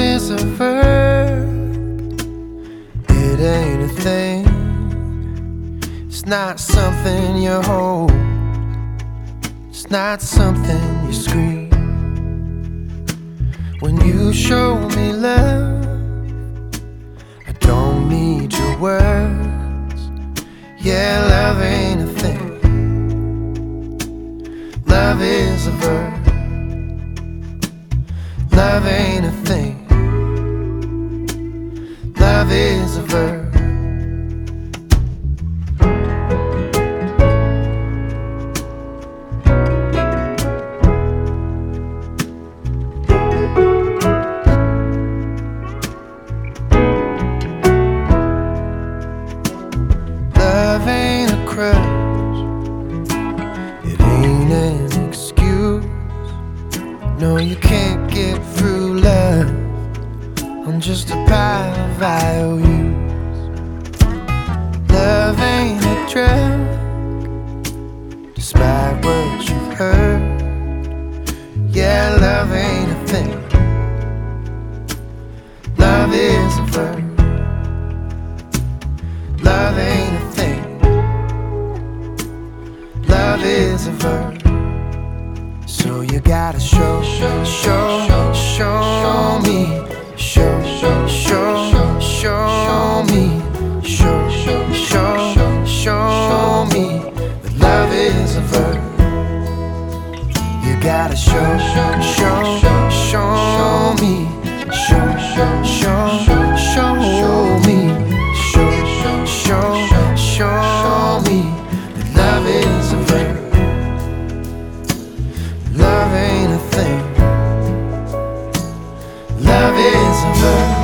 Is a verb, it ain't a thing. It's not something you hold, it's not something you scream. When you show me love, I don't need your words. Yeah, love ain't a thing. Love is a verb. Verb. Love ain't a crutch. It ain't an excuse. No, you can't get through. Just a pile of IOUs. Love ain't a drug. Despite what you've heard. Yeah, love ain't a thing. Love is a verb. Love ain't a thing. Love is a verb. So you gotta show, show, show, show me, gotta show, show, show, show, me, show, show, show, me, show, show, show, me love is a verb. Love ain't a thing. Love is a thing.